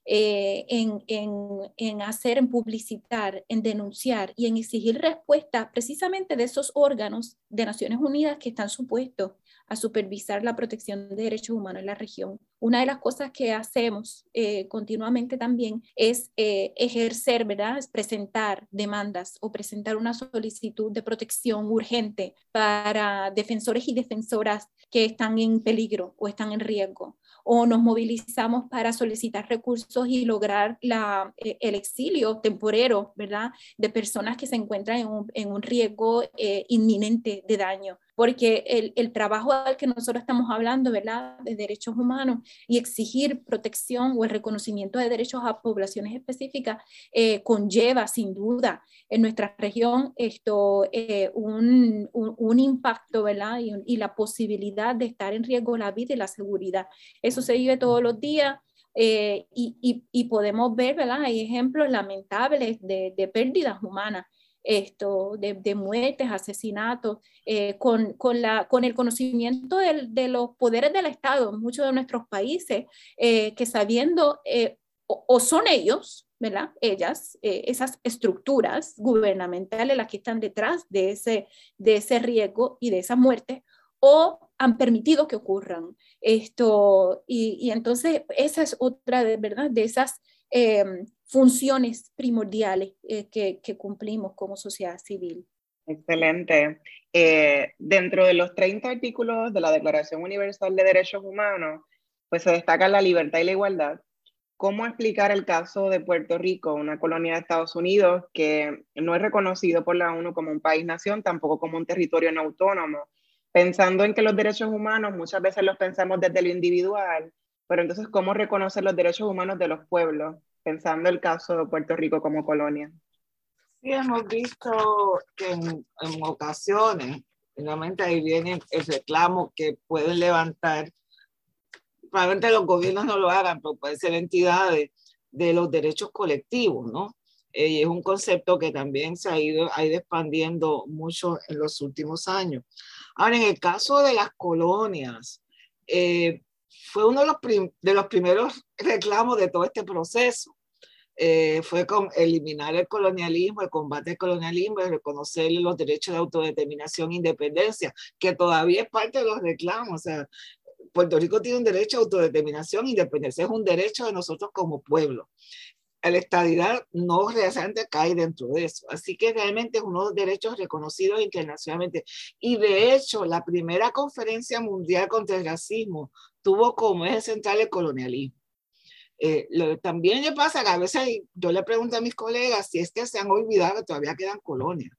eh, en, en, hacer, en publicitar, en denunciar y en exigir respuesta precisamente de esos órganos de Naciones Unidas que están supuestos a supervisar la protección de derechos humanos en la región. Una de las cosas que hacemos eh, continuamente también es eh, ejercer, ¿verdad? Es presentar demandas o presentar una solicitud de protección urgente para defensores y defensoras que están en peligro o están en riesgo o nos movilizamos para solicitar recursos y lograr la, eh, el exilio temporero, ¿verdad? De personas que se encuentran en un, en un riesgo eh, inminente de daño porque el, el, trabajo al que nosotros estamos hablando, ¿verdad?, de derechos humanos y exigir protección o el reconocimiento de derechos a poblaciones específicas eh, conlleva sin duda en nuestra región esto, eh, un, un, impacto, ¿verdad?, y, y, la posibilidad de estar en riesgo la vida y la seguridad. Eso se vive todos los días. Eh, y, y, y, podemos ver, ¿verdad? Hay ejemplos lamentables de, de pérdidas humanas esto, de, de muertes, asesinatos, eh, con, con, la, con el conocimiento de los poderes del Estado en muchos de nuestros países, eh, que sabiendo, eh, o, son ellos, ¿verdad? Ellas, esas estructuras gubernamentales las que están detrás de ese, de ese riesgo y de esa muerte, o han permitido que ocurran. Esto, y, y entonces esa es otra, de verdad, de esas funciones primordiales eh, que, que, cumplimos como sociedad civil. Excelente. Eh, dentro de los 30 artículos de la Declaración Universal de Derechos Humanos, pues se destaca la libertad y la igualdad, ¿Cómo explicar el caso de Puerto Rico, una colonia de Estados Unidos que no es reconocido por la ONU como un país-nación, tampoco como un territorio no autónomo? Pensando en que los derechos humanos muchas veces los pensamos desde lo individual, pero entonces, ¿cómo reconocer los derechos humanos de los pueblos? Pensando el caso de Puerto Rico como colonia. Sí, hemos visto que en, en ocasiones, finalmente ahí viene el reclamo que pueden levantar probablemente los gobiernos no lo hagan, pero pueden ser entidades de los derechos colectivos, ¿no? Eh, y es un concepto que también se ha ido, ha ido expandiendo mucho en los últimos años. Ahora, en el caso de las colonias, eh, fue uno de los, primeros reclamos de todo este proceso. Eh, fue con eliminar el colonialismo, el combate al colonialismo y reconocer los derechos de autodeterminación e independencia, que todavía es parte de los reclamos. O sea, Puerto Rico tiene un derecho a autodeterminación, independencia es un derecho de nosotros como pueblo. La estadidad no realmente cae dentro de eso. Así que realmente es uno de los derechos reconocidos internacionalmente. Y de hecho, la primera conferencia mundial contra el racismo tuvo como eje central el colonialismo. Eh, lo, también le pasa que a veces yo le pregunto a mis colegas si es que se han olvidado que todavía quedan colonias.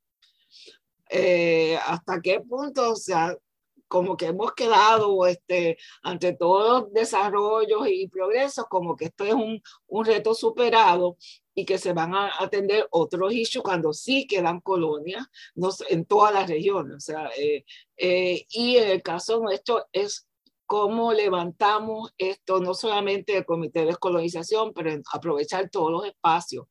Eh, hasta qué punto o sea, como que hemos quedado este, ante todos los desarrollos y progresos, como que esto es un, un reto superado y que se van a atender otros issues cuando sí quedan colonias no, en todas las regiones. O sea, eh, eh, y en el caso nuestro es cómo levantamos esto, no solamente el Comité de Descolonización, pero aprovechar todos los espacios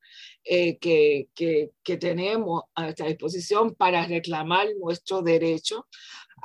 eh, que, que, tenemos a nuestra disposición para reclamar nuestros derechos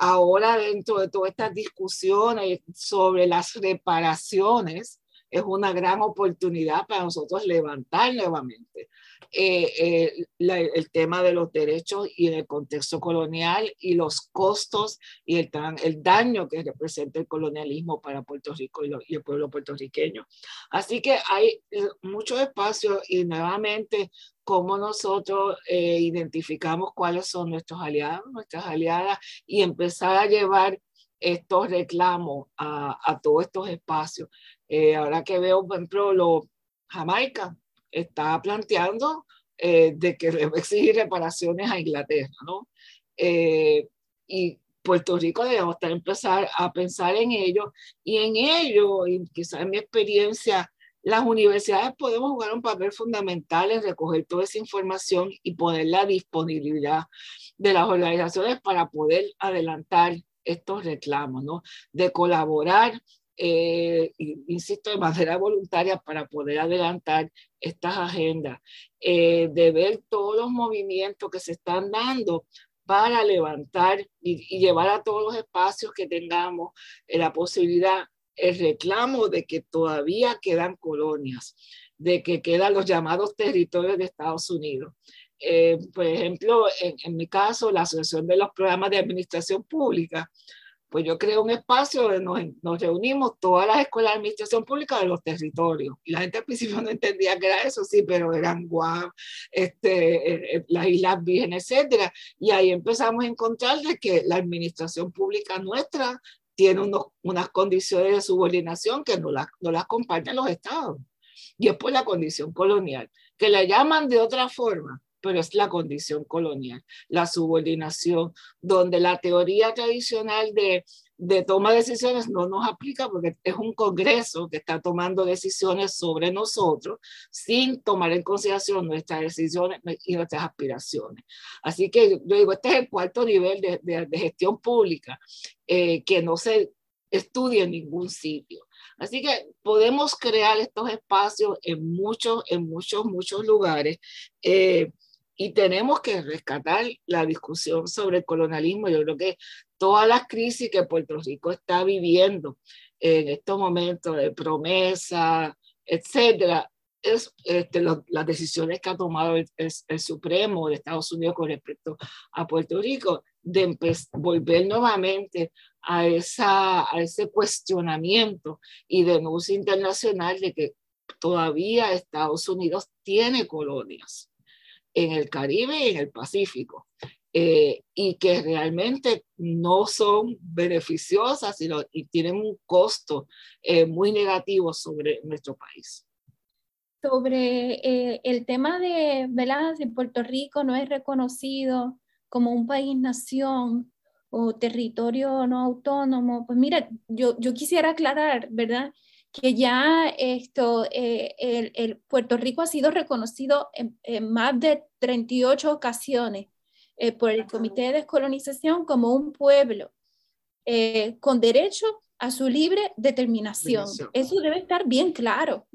Ahora, dentro de todas estas discusiones sobre las reparaciones, es una gran oportunidad para nosotros levantar nuevamente eh, eh, el tema de los derechos y en el contexto colonial y los costos y el, el daño que representa el colonialismo para Puerto Rico y, y el pueblo puertorriqueño. Así que hay eh, mucho espacio y nuevamente cómo nosotros identificamos cuáles son nuestros aliados, nuestras aliadas y empezar a llevar estos reclamos a, a todos estos espacios. Eh, ahora que veo, por ejemplo, lo, Jamaica está planteando eh, de que debe exigir reparaciones a Inglaterra, ¿no? Eh, y Puerto Rico debemos empezar a pensar en ello y en ello, y quizás en mi experiencia, las universidades podemos jugar un papel fundamental en recoger toda esa información y poner la disponibilidad de las organizaciones para poder adelantar estos reclamos, ¿no? De colaborar, eh, insisto, de manera voluntaria para poder adelantar estas agendas, eh, de ver todos los movimientos que se están dando para levantar y, llevar a todos los espacios que tengamos eh, la posibilidad, el reclamo de que todavía quedan colonias, de que quedan los llamados territorios de Estados Unidos. Eh, por ejemplo, en, en, mi caso, la Asociación de los Programas de Administración Pública, pues yo creo un espacio donde nos, reunimos todas las escuelas de administración pública de los territorios. Y la gente al principio no entendía que era eso, sí, pero eran Guam, este, eh, eh, las Islas Vírgenes, etcétera. Y ahí empezamos a encontrar de que la administración pública nuestra tiene unos, unas condiciones de subordinación que no las, no las acompañan los estados. Y después la condición colonial, que la llaman de otra forma, pero es la condición colonial, la subordinación, donde la teoría tradicional de, de toma de decisiones no nos aplica porque es un Congreso que está tomando decisiones sobre nosotros sin tomar en consideración nuestras decisiones y nuestras aspiraciones. Así que yo digo, este es el cuarto nivel de, de, de gestión pública eh, que no se estudia en ningún sitio. Así que podemos crear estos espacios en muchos, en muchos, muchos lugares. Eh, y tenemos que rescatar la discusión sobre el colonialismo. Yo creo que todas las crisis que Puerto Rico está viviendo en estos momentos de promesa, etcétera, es este, lo, las decisiones que ha tomado el, el, el, Supremo de Estados Unidos con respecto a Puerto Rico, de volver nuevamente a, esa, a ese cuestionamiento y denuncia internacional de que todavía Estados Unidos tiene colonias en el Caribe y en el Pacífico, eh, y que realmente no son beneficiosas sino, y tienen un costo eh, muy negativo sobre nuestro país. sobre eh, el tema de, ¿verdad? Si Puerto Rico no es reconocido como un país-nación o territorio no autónomo, pues mira, yo, yo quisiera aclarar, ¿verdad? Que ya esto, eh, el, el, Puerto Rico ha sido reconocido en, en más de 38 ocasiones eh, por el Comité de Descolonización como un pueblo eh, con derecho a su libre determinación. Eso debe estar bien claro.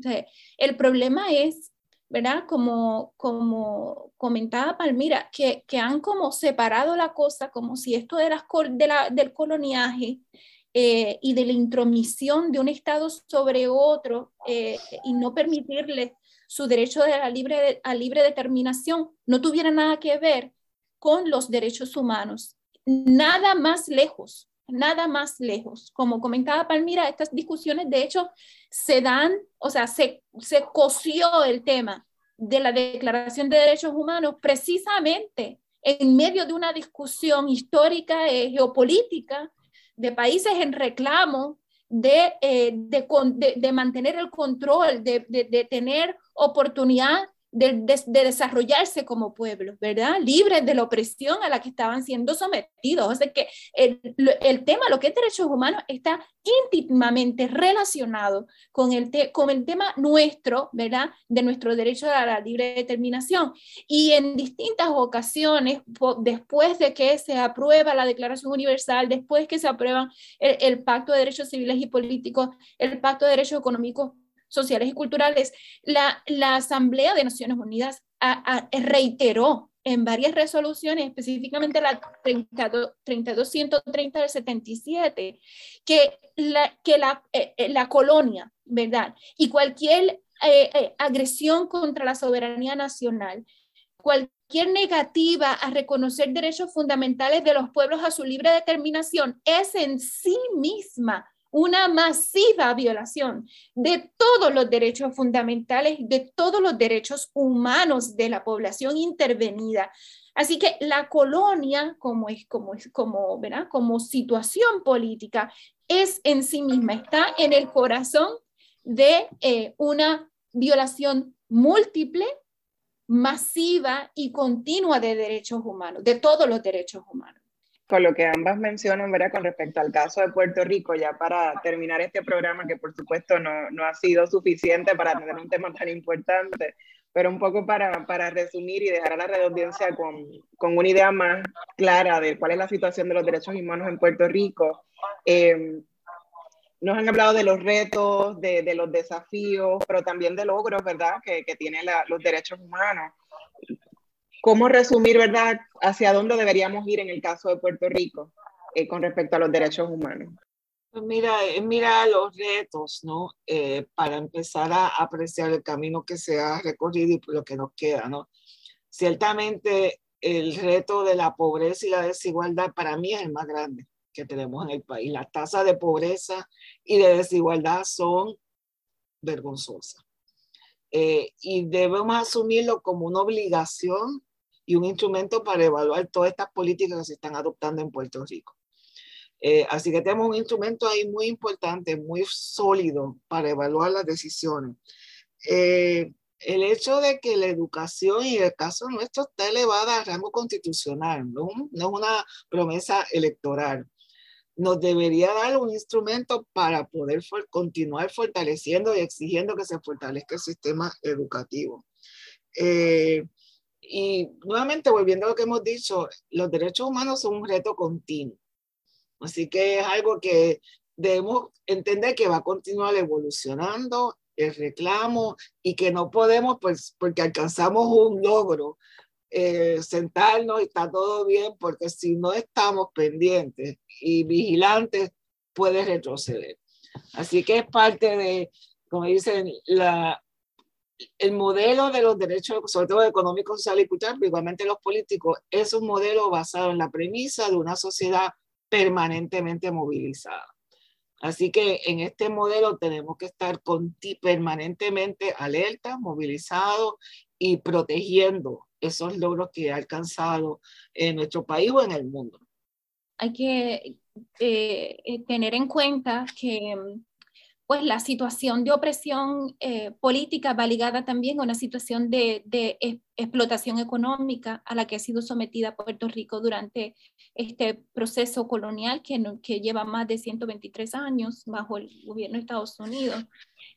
el problema es, ¿verdad? Como, como comentaba Palmira, que, que han como separado la cosa como si esto de, de la, del coloniaje eh, y de la intromisión de un Estado sobre otro eh, y no permitirle su derecho de la libre, a libre determinación no tuviera nada que ver con los derechos humanos. Nada más lejos nada más lejos. Como comentaba Palmira, estas discusiones de hecho se dan, o sea, se, se coció el tema de la Declaración de Derechos Humanos precisamente en medio de una discusión histórica y geopolítica de países en reclamo de, eh, de, de, mantener el control, de, de tener oportunidad de, desarrollarse como pueblo, ¿verdad? Libres de la opresión a la que estaban siendo sometidos. O sea que el, tema, lo que es derechos humanos, está íntimamente relacionado con el, con el tema nuestro, ¿verdad? De nuestro derecho a la libre determinación. Y en distintas ocasiones, después de que se aprueba la Declaración Universal, después que se aprueba el, el Pacto de Derechos Civiles y Políticos, el Pacto de Derechos Económicos sociales y culturales, la, la Asamblea de Naciones Unidas reiteró en varias resoluciones, específicamente la 3230 del 77, que la, que la, eh, eh, la colonia, ¿verdad? Y cualquier eh, agresión contra la soberanía nacional, cualquier negativa a reconocer derechos fundamentales de los pueblos a su libre determinación es en sí misma una masiva violación de todos los derechos fundamentales, de todos los derechos humanos de la población intervenida. Así que la colonia, como es, como es, como, ¿verdad? Como situación política, es en sí misma, está en el corazón de eh, una violación múltiple, masiva y continua de derechos humanos, de todos los derechos humanos con lo que ambas mencionan, ¿verdad? Con respecto al caso de Puerto Rico, ya para terminar este programa, que por supuesto no, no ha sido suficiente para tener un tema tan importante, pero un poco para, para resumir y dejar a la redundancia con, con, una idea más clara de cuál es la situación de los derechos humanos en Puerto Rico. Eh, nos han hablado de los retos, de, de, los desafíos, pero también de logros, ¿verdad?, que, que tienen los derechos humanos. ¿Cómo resumir, verdad, hacia dónde deberíamos ir en el caso de Puerto Rico eh, con respecto a los derechos humanos? Pues mira, eh, mira los retos, ¿no? Eh, para empezar a apreciar el camino que se ha recorrido y lo que nos queda, ¿no? Ciertamente el reto de la pobreza y la desigualdad para mí es el más grande que tenemos en el país. Las tasas de pobreza y de desigualdad son vergonzosas. y debemos asumirlo como una obligación y un instrumento para evaluar todas estas políticas que se están adoptando en Puerto Rico. Eh, así que tenemos un instrumento ahí muy importante, muy sólido para evaluar las decisiones. Eh, el hecho de que la educación y el caso nuestro está elevada a rango constitucional, ¿no? no es una promesa electoral, nos debería dar un instrumento para poder continuar fortaleciendo y exigiendo que se fortalezca el sistema educativo. Eh, y nuevamente, volviendo a lo que hemos dicho, los derechos humanos son un reto continuo. Así que es algo que debemos entender que va a continuar evolucionando el reclamo y que no podemos, pues, porque alcanzamos un logro, eh, sentarnos y está todo bien, porque si no estamos pendientes y vigilantes, puede retroceder. Así que es parte de, como dicen, la, el modelo de los derechos, sobre todo económicos, sociales y culturales, pero igualmente los políticos, es un modelo basado en la premisa de una sociedad permanentemente movilizada. Así que en este modelo tenemos que estar con, permanentemente alerta, movilizados y protegiendo esos logros que ha alcanzado en nuestro país o en el mundo. Hay que eh, tener en cuenta que pues la situación de opresión eh, política va ligada también a una situación de, explotación económica a la que ha sido sometida Puerto Rico durante este proceso colonial que, que lleva más de 123 años bajo el gobierno de Estados Unidos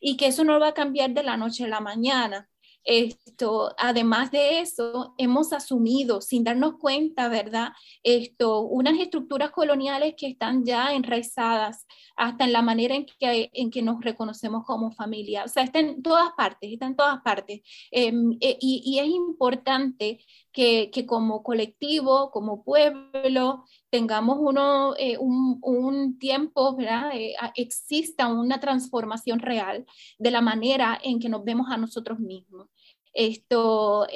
y que eso no va a cambiar de la noche a la mañana. Esto, además de eso, hemos asumido, sin darnos cuenta, ¿verdad? Esto, unas estructuras coloniales que están ya enraizadas hasta en la manera en que, en que nos reconocemos como familia. O sea, está en todas partes, está en todas partes. Em, eh, y, es importante que, que, como colectivo, como pueblo, tengamos uno, eh, un, un, tiempo, ¿verdad? Eh, exista una transformación real de la manera en que nos vemos a nosotros mismos. Esto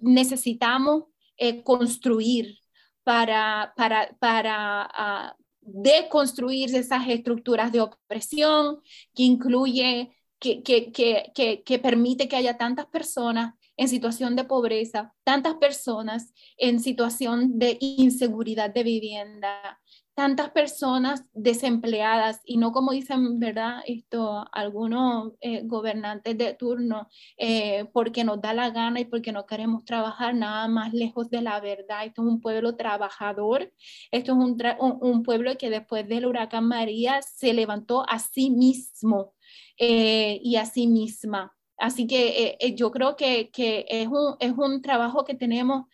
necesitamos construir para, para, para ah, deconstruir esas estructuras de opresión que incluye, que, que, que, que, permite que haya tantas personas en situación de pobreza, tantas personas en situación de inseguridad de vivienda, tantas personas desempleadas y no como dicen, ¿verdad? Esto, algunos eh, gobernantes de turno, eh, porque nos da la gana y porque no queremos trabajar nada más lejos de la verdad. Esto es un pueblo trabajador, esto es un, un, pueblo que después del huracán María se levantó a sí mismo eh, y a sí misma. Así que yo creo que, que, es, un, es un trabajo que tenemos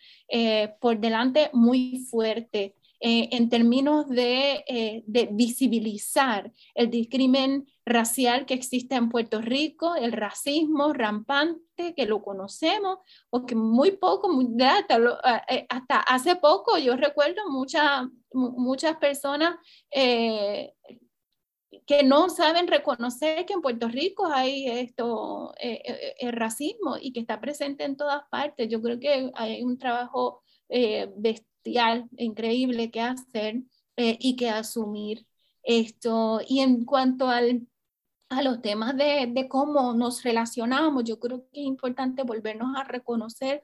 por delante muy fuerte. Eh, en términos eh, de, visibilizar el discrimen racial que existe en Puerto Rico, el racismo rampante que lo conocemos, o que muy poco, eh, hasta, hace poco yo recuerdo muchas muchas personas que no saben reconocer que en Puerto Rico hay esto, el racismo y que está presente en todas partes. Yo creo que hay un trabajo increíble que hacer eh, y que asumir esto. Y en cuanto al, a los temas de, de cómo nos relacionamos, yo creo que es importante volvernos a reconocer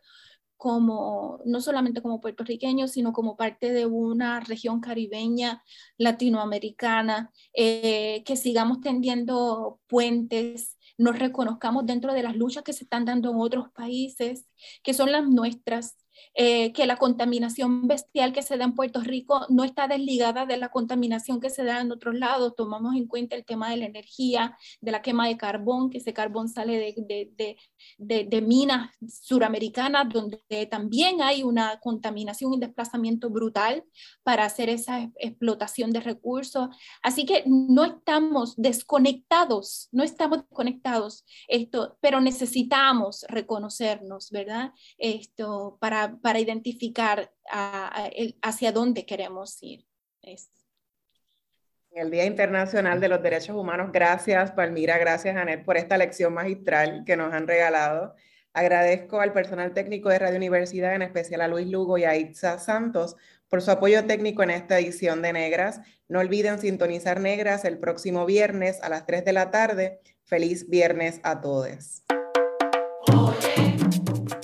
como, no solamente como puertorriqueños, sino como parte de una región caribeña, latinoamericana, eh, que sigamos tendiendo puentes, nos reconozcamos dentro de las luchas que se están dando en otros países, que son las nuestras, eh, que la contaminación bestial que se da en Puerto Rico no está desligada de la contaminación que se da en otros lados. Tomamos en cuenta el tema de la energía, de la quema de carbón, que ese carbón sale de, de, de, de minas suramericanas, donde también hay una contaminación y desplazamiento brutal para hacer esa explotación de recursos. Así que no estamos desconectados, no estamos desconectados, esto, pero necesitamos reconocernos, ¿verdad? Esto, para para, identificar hacia dónde queremos ir. En el Día Internacional de los Derechos Humanos, gracias Palmira, gracias Anet por esta lección magistral que nos han regalado. Agradezco al personal técnico de Radio Universidad, en especial a Luis Lugo y a Itza Santos, por su apoyo técnico en esta edición de Negras. No olviden sintonizar Negras el próximo viernes a las 3 de la tarde. Feliz viernes a todos.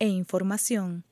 e información.